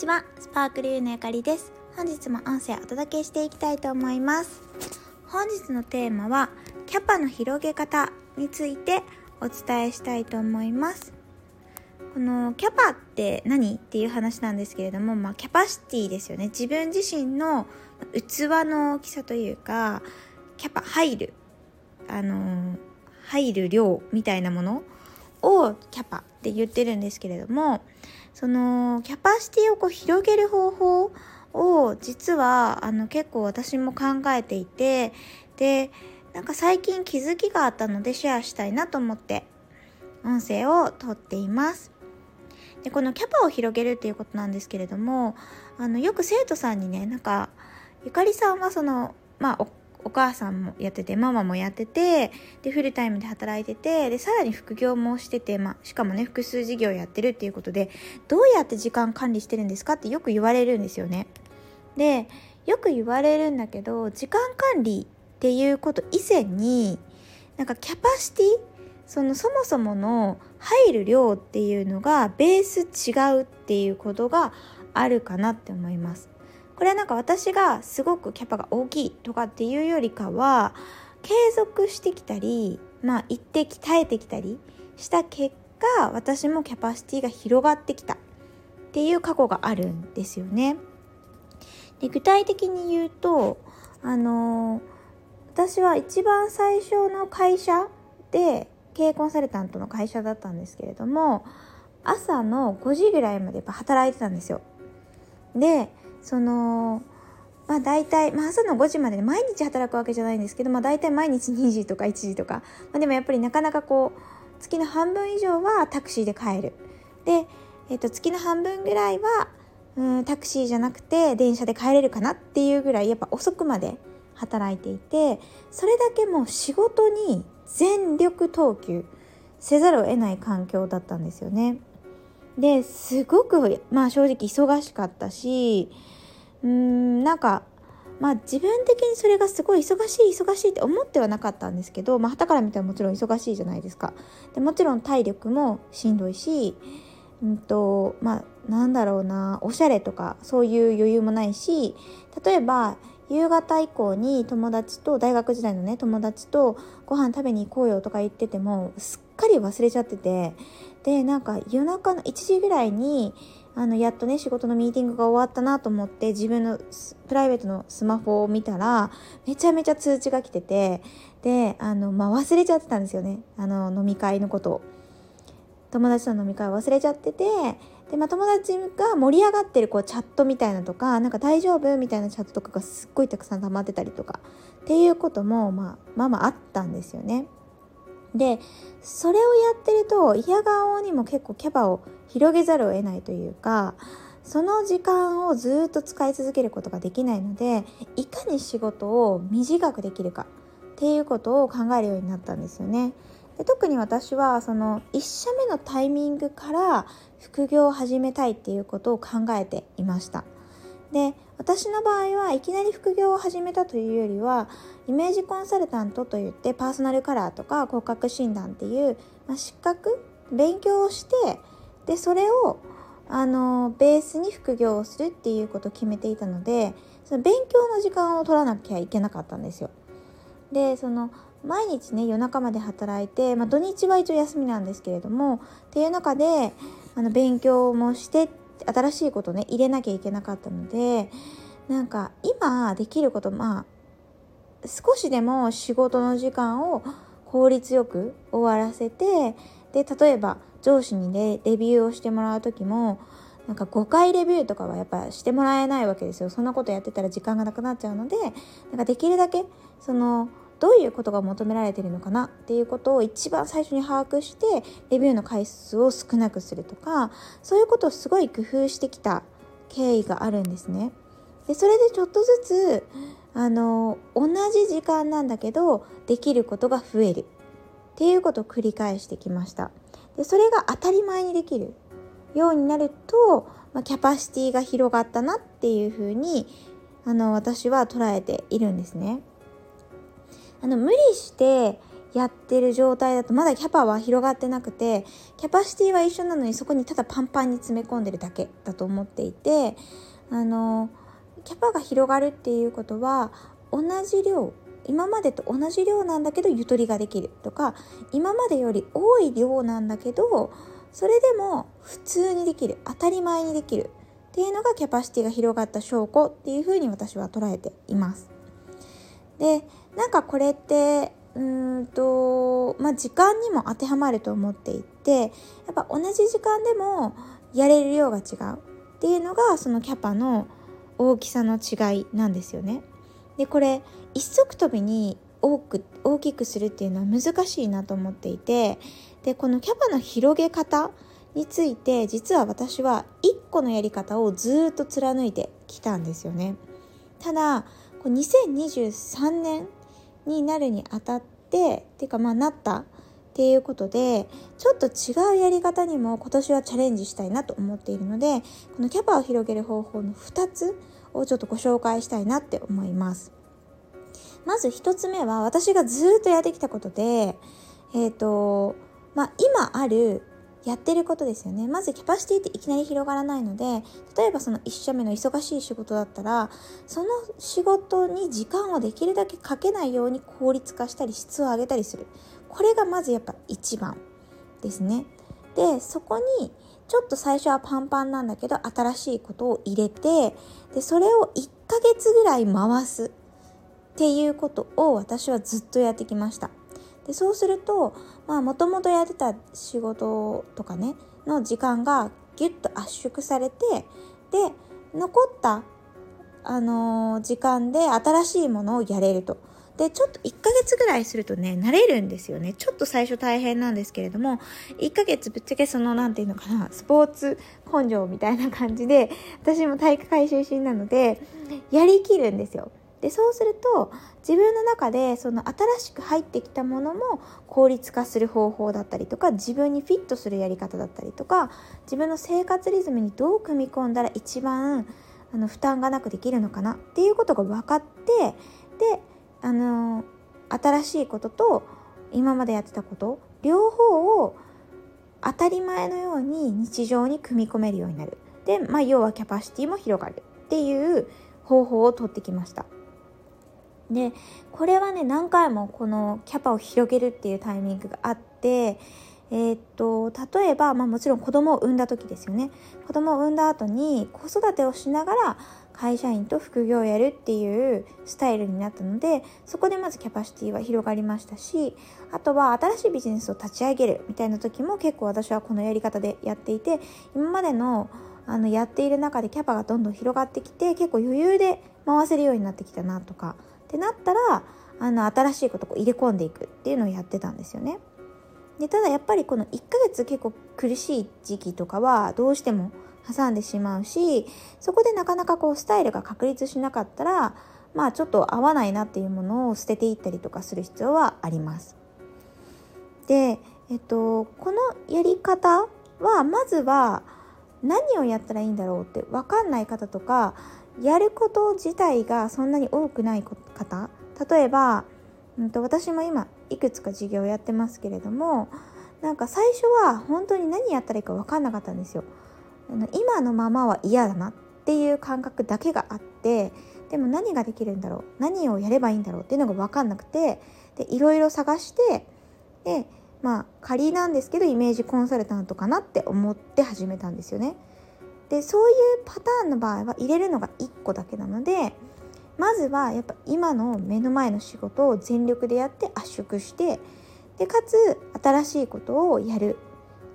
ちは。スパークルユーのゆかりです。本日も音声をお届けしていきたいと思います。本日のテーマはキャパの広げ方についてお伝えしたいと思います。このキャパって何っていう話なんですけれども、まあ、キャパシティですよね。自分自身の器の大きさというかキャパ入るあの入る量みたいなものをキャパって言ってるんですけれどもそのキャパシティをこう広げる方法を実はあの結構私も考えていてでなんか最近気づきがあったのでシェアしたいなと思って音声を撮っています。でこのキャパを広げるっていうことなんですけれどもあのよく生徒さんにねなんかゆかりさんはそのまあお母さんもやっててママもやっててでフルタイムで働いててでさらに副業もしてて、まあ、しかもね複数事業やってるっていうことでどうやって時間管理してるんですかってよく言われるんですよね。でよく言われるんだけど時間管理っていうこと以前になんかキャパシティそのそもそもの入る量っていうのがベース違うっていうことがあるかなって思います。これはなんか私がすごくキャパが大きいとかっていうよりかは継続してきたりまあ一定鍛えてきたりした結果私もキャパシティが広がってきたっていう過去があるんですよね。で具体的に言うとあの、私は一番最初の会社で経営コンサルタントの会社だったんですけれども朝の5時ぐらいまでやっぱ働いてたんですよ。でそのまあ大体、まあ、朝の5時までで毎日働くわけじゃないんですけど、まあ、大体毎日2時とか1時とか、まあ、でもやっぱりなかなかこう月の半分以上はタクシーで帰るで、えー、と月の半分ぐらいはうんタクシーじゃなくて電車で帰れるかなっていうぐらいやっぱ遅くまで働いていてそれだけもう仕事に全力投球せざるを得ない環境だったんですよね。ですごくまあ正直忙しかったしうーんなんかまあ自分的にそれがすごい忙しい忙しいって思ってはなかったんですけどまあ旗から見たらもちろん忙しいじゃないですか。でもちろん体力もしんどいしうんとまあなんだろうなおしゃれとかそういう余裕もないし例えば夕方以降に友達と大学時代のね友達とご飯食べに行こうよとか言っててもすっかり忘れちゃっててでなんか夜中の1時ぐらいにあのやっとね仕事のミーティングが終わったなと思って自分のプライベートのスマホを見たらめちゃめちゃ通知が来ててであの、まあ、忘れちゃってたんですよねあの飲み会のことを友達との飲み会を忘れちゃっててで、まあ、友達が盛り上がってるこうチャットみたいなとかなんか大丈夫みたいなチャットとかがすっごいたくさん溜まってたりとかっていうことも、まあ、まあまああったんですよね。でそれをやってると嫌顔にも結構キャパを広げざるを得ないというかその時間をずっと使い続けることができないのでいかに仕事を短くできるかっていうことを考えるようになったんですよね。で特に私はその1社目のタイミングから副業を始めたいっていうことを考えていました。で私の場合はいきなり副業を始めたというよりはイメージコンサルタントといってパーソナルカラーとか骨格診断っていう、まあ、資格勉強をしてでそれをあのベースに副業をするっていうことを決めていたのでその勉強の時間を取らなきゃいけなかったんですよ。でその毎日ね夜中まで働いて、まあ、土日は一応休みなんですけれどもっていう中であの勉強もして新しいことね入れなきゃいけなかったのでなんか今できることまあ少しでも仕事の時間を効率よく終わらせてで例えば上司にレレビューをしてもらう時もなんか5回レビューとかはやっぱしてもらえないわけですよ。そんなことやってたら時間がなくなっちゃうのでなんかできるだけそのどういうことが求められてるのかなっていうことを一番最初に把握してレビューの回数を少なくするとかそういうことをすごい工夫してきた経緯があるんですね。でそれでちょっとずつあの同じ時間なんだけどできることが増えるっていうことを繰り返してきました。でそれが当たり前にできるようになると、まあ、キャパシティが広がったなっていうふうにあの私は捉えているんですね。あの無理してやってる状態だとまだキャパは広がってなくてキャパシティは一緒なのにそこにただパンパンに詰め込んでるだけだと思っていてあのキャパが広がるっていうことは同じ量今までと同じ量なんだけどゆとりができるとか今までより多い量なんだけどそれでも普通にできる当たり前にできるっていうのがキャパシティが広がった証拠っていうふうに私は捉えています。でなんかこれってうんとまあ時間にも当てはまると思っていてやっぱ同じ時間でもやれる量が違うっていうのがそのキャパの大きさの違いなんですよね。でこれ一足飛びに多く大きくするっていうのは難しいなと思っていてでこのキャパの広げ方について実は私は1個のやり方をずっと貫いてきたんですよね。ただ2023年になるにあたってっていうかまあなったっていうことでちょっと違うやり方にも今年はチャレンジしたいなと思っているのでこのキャパを広げる方法の2つをちょっとご紹介したいなって思います。まず1つ目は私がずっとやってきたことでえっ、ー、とまあ今あるやってることですよね。まずキャパシティっていきなり広がらないので例えばその1社目の忙しい仕事だったらその仕事に時間をできるだけかけないように効率化したり質を上げたりする。これがまずやっぱ一番ですね。でそこにちょっと最初はパンパンなんだけど新しいことを入れてでそれを1ヶ月ぐらい回す。っていうことを私はずっとやってきました。でそうするともともとやってた仕事とかねの時間がギュッと圧縮されてで残ったあの、時間で新しいものをやれると。でちょっと1ヶ月ぐらいするとね慣れるんですよねちょっと最初大変なんですけれども1ヶ月ぶっちゃけその何て言うのかなスポーツ根性みたいな感じで私も体育会出身なのでやりきるんですよでそうすると自分の中でその新しく入ってきたものも効率化する方法だったりとか自分にフィットするやり方だったりとか自分の生活リズムにどう組み込んだら一番あの負担がなくできるのかなっていうことが分かってであの新しいことと今までやってたこと両方を当たり前のように日常に組み込めるようになるで、まあ、要はキャパシティも広がるっていう方法をとってきました。でこれはね何回もこのキャパを広げるっていうタイミングがあってえー、っと例えば、まあ、もちろん子供を産んだ時ですよね。子供を産んだ後に子育てをしながら会社員と副業をやるっていうスタイルになったのでそこでまずキャパシティは広がりましたしあとは新しいビジネスを立ち上げるみたいな時も結構私はこのやり方でやっていて今までのあのやっている中でキャパがどんどん広がってきて結構余裕で回せるようになってきたなとかってなったらあの新しいことを入れ込んでいくっていうのをやってたんですよね。でただやっぱりこの1ヶ月結構苦しい時期とかはどうしても挟んでしまうしそこでなかなかこうスタイルが確立しなかったらまあちょっと合わないなっていうものを捨てていったりとかする必要はあります。で、えっと、このやり方はまずは何をやったらいいんだろうって分かんない方とかやること自体がそんなに多くない方？例えば、うんと、私も今いくつか授業やってますけれどもなんか最初は本当に何やったらいいか分かんなかったんですよ。今のままは嫌だなっていう感覚だけがあってでも何ができるんだろう？何をやればいいんだろうっていうのが分かんなくてでいろいろ探してでまあ仮なんですけどイメージコンサルタントかなって思って始めたんですよね。でそういうパターンの場合は入れるのが1個だけなのでまずはやっぱ今の目の前の仕事を全力でやって圧縮してでかつ新しいことをやる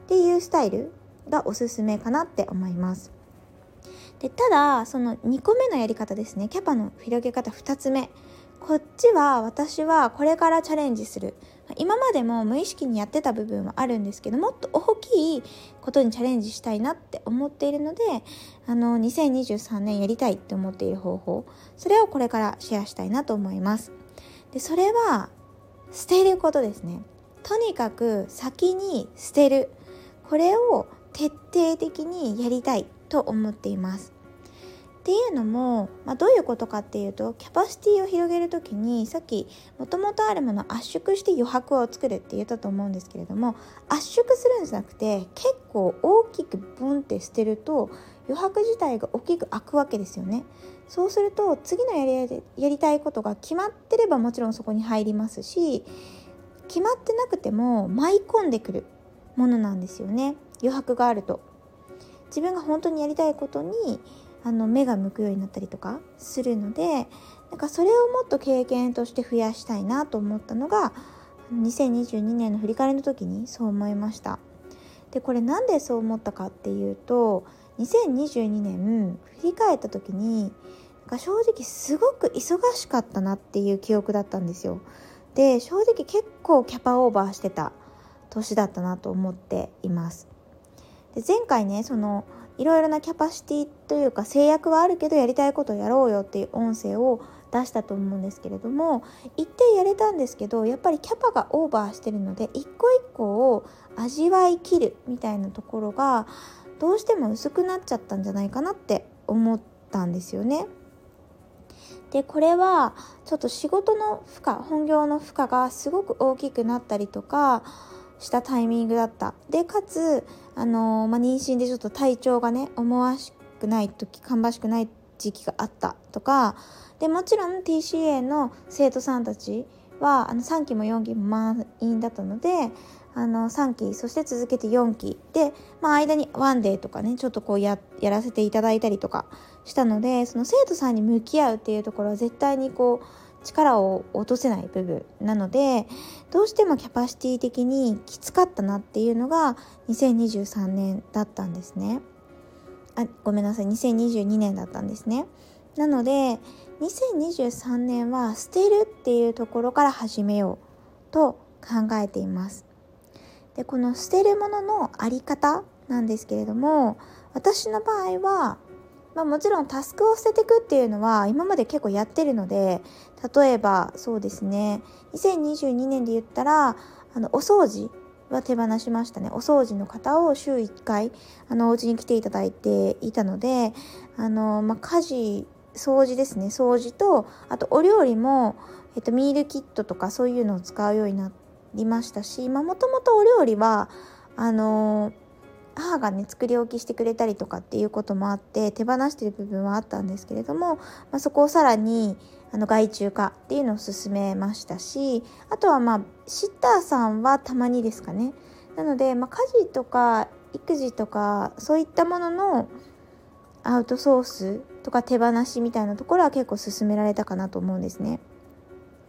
っていうスタイルがおすすめかなって思います。でただその2個目のやり方ですね。キャパの広げ方2つ目。こっちは私はこれからチャレンジする。今までも無意識にやってた部分はあるんですけどもっと大きいことにチャレンジしたいなって思っているのであの2023年やりたいって思っている方法それをこれからシェアしたいなと思います。でそれは捨てることですね。とにかく先に捨てる。これを徹底的にやりたいと思っています。っていうのも、まあ、どういうことかっていうとキャパシティを広げる時にさっきもともとあるものを圧縮して余白を作るって言ったと思うんですけれども圧縮するんじゃなくて結構大きくボンって捨てると余白自体が大きく開くわけですよね。そうすると次のやりやりたいことが決まってればもちろんそこに入りますし決まってなくても舞い込んでくるものなんですよね余白があると。自分が本当にやりたいことにあの目が向くようになったりとかするのでなんかそれをもっと経験として増やしたいなと思ったのが2022年の振り返りの時にそう思いました。でこれなんでそう思ったかっていうと2022年振り返った時になんか正直すごく忙しかったなっていう記憶だったんですよ。で正直結構キャパオーバーしてた年だったなと思っています。で前回ねそのいろいろなキャパシティというか制約はあるけどやりたいことをやろうよっていう音声を出したと思うんですけれども一定やれたんですけどやっぱりキャパがオーバーしてるので一個一個を味わいきるみたいなところがどうしても薄くなっちゃったんじゃないかなって思ったんですよね。でこれはちょっと仕事の負荷本業の負荷がすごく大きくなったりとかしたタイミングだった。でかつあのー、まあ、妊娠でちょっと体調がね思わしくない時芳しくない時期があったとかでもちろん TCA の生徒さんたちはあの3期も4期も満員だったのであの3期そして続けて4期で、まあ、間にワンデーとかねちょっとこうややらせていただいたりとかしたのでその生徒さんに向き合うっていうところは絶対にこう力を落とせない部分なのでどうしてもキャパシティ的にきつかったなっていうのが2023年だったんですね。あごめんなさい。2022年だったんですね。なので2023年は捨てるっていうところから始めようと考えています。でこの捨てるもののあり方なんですけれども私の場合はまあ、もちろんタスクを捨てていくっていうのは今まで結構やってるので例えばそうですね。2022年で言ったらあのお掃除は手放しましたね。お掃除の方を週1回あのお家に来ていただいていたのであの、まあ、家事掃除ですね。掃除とあとお料理も、えっと、ミールキットとかそういうのを使うようになりましたしもともとお料理はあの母がね作り置きしてくれたりとかっていうこともあって手放してる部分はあったんですけれども、まあ、そこをさらにあの外注化っていうのを進めましたしあとはまあシッターさんはたまにですかねなので、まあ、家事とか育児とかそういったもののアウトソースとか手放しみたいなところは結構進められたかなと思うんですね。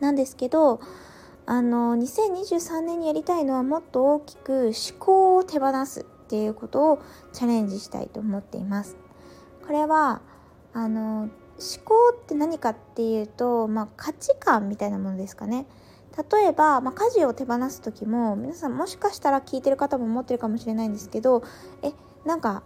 なんですけどあの2023年にやりたいのはもっと大きく思考を手放すっていうことをチャレンジしたいと思っています。これはあの思考って何かっていうと、まあ、価値観みたいなものですかね。例えば、まあ、家事を手放す時も皆さんもしかしたら聞いてる方も思ってるかもしれないんですけどえなんか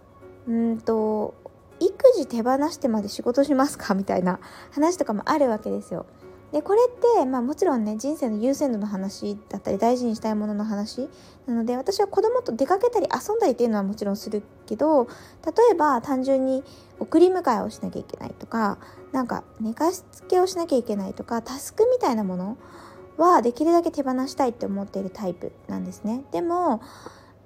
うんと育児手放してまで仕事しますか？みたいな話とかもあるわけですよ。でこれって、まあ、もちろんね人生の優先度の話だったり大事にしたいものの話なので私は子供と出かけたり遊んだりっていうのはもちろんするけど例えば単純に送り迎えをしなきゃいけないとかなんか寝かしつけをしなきゃいけないとかタスクみたいなものはできるだけ手放したいって思っているタイプなんですね。でも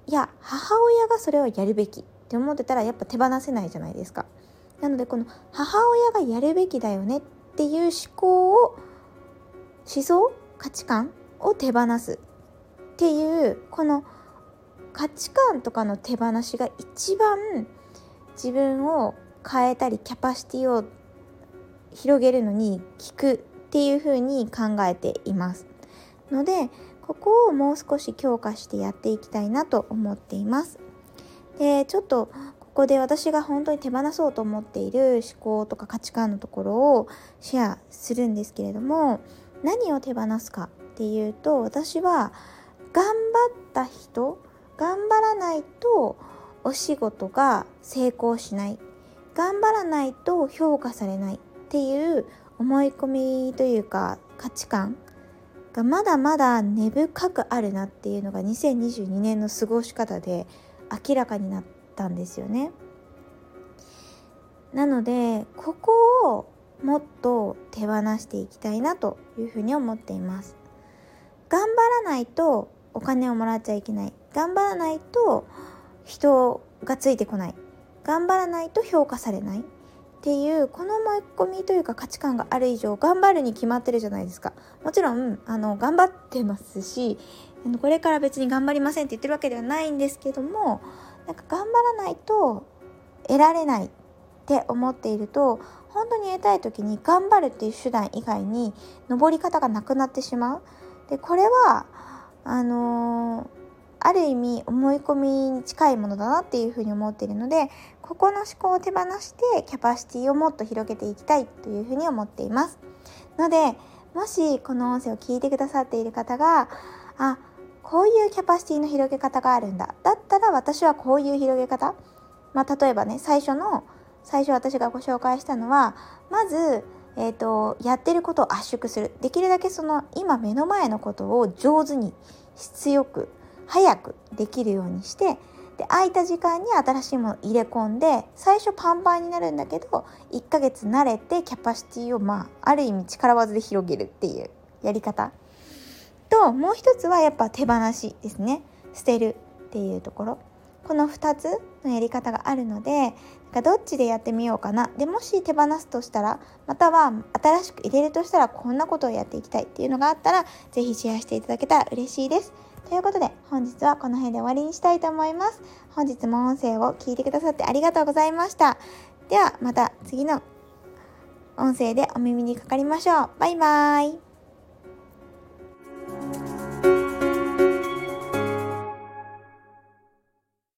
いや母親がそれをやるべきって思ってたらやっぱ手放せないじゃないですか。なのでこの母親がやるべきだよねっていう思考を思想価値観を手放すっていうこの価値観とかの手放しが一番自分を変えたりキャパシティを広げるのに効くっていうふうに考えています。のでここをもう少し強化してやっていきたいなと思っています。でちょっとここで私が本当に手放そうと思っている思考とか価値観のところをシェアするんですけれども何を手放すかっていうと私は頑張った人頑張らないとお仕事が成功しない頑張らないと評価されないっていう思い込みというか価値観がまだまだ根深くあるなっていうのが2022年の過ごし方で明らかになったんですよね。なのでここをもっと手放していきたいなというふうに思っています。頑張らないとお金をもらっちゃいけない。頑張らないと人がついてこない。頑張らないと評価されない。っていうこの思い込みというか価値観がある以上頑張るに決まってるじゃないですか。もちろんあの頑張ってますしこれから別に頑張りませんって言ってるわけではないんですけどもなんか頑張らないと得られないって思っていると本当に得たい時に頑張るっていう手段以外に登り方がなくなってしまう。でこれはあのー、ある意味思い込みに近いものだなっていうふうに思っているのでここの思考を手放してキャパシティをもっと広げていきたいというふうに思っています。のでもしこの音声を聞いてくださっている方があこういうキャパシティの広げ方があるんだだったら私はこういう広げ方まあ例えばね最初の最初私がご紹介したのはまず、えーと、やってることを圧縮する。できるだけその今目の前のことを上手に質よく早くできるようにしてで空いた時間に新しいものを入れ込んで最初パンパンになるんだけど1ヶ月慣れてキャパシティをまあある意味力技で広げるっていうやり方。ともう一つはやっぱ手放しですね。捨てるっていうところ。この2つのやり方があるのでなんかどっちでやってみようかなでもし手放すとしたらまたは新しく入れるとしたらこんなことをやっていきたいっていうのがあったら是非シェアしていただけたら嬉しいです。ということで本日はこの辺で終わりにしたいと思います。本日も音声を聞いてくださってありがとうございました。ではまた次の音声でお耳にかかりましょう。バイバーイ。